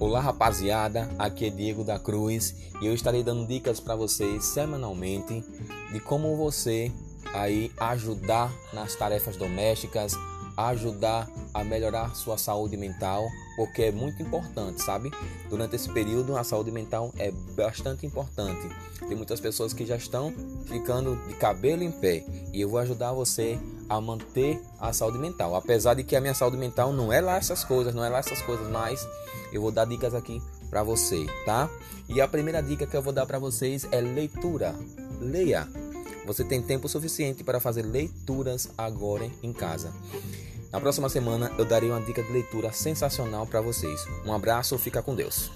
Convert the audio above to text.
Olá, rapaziada. Aqui é Diego da Cruz e eu estarei dando dicas para vocês semanalmente de como você aí ajudar nas tarefas domésticas, ajudar a melhorar sua saúde mental, porque é muito importante, sabe? Durante esse período, a saúde mental é bastante importante. Tem muitas pessoas que já estão ficando de cabelo em pé e eu vou ajudar você a manter a saúde mental. Apesar de que a minha saúde mental não é lá essas coisas, não é lá essas coisas, mas eu vou dar dicas aqui para você, tá? E a primeira dica que eu vou dar para vocês é leitura. Leia. Você tem tempo suficiente para fazer leituras agora em casa. Na próxima semana eu darei uma dica de leitura sensacional para vocês. Um abraço, fica com Deus.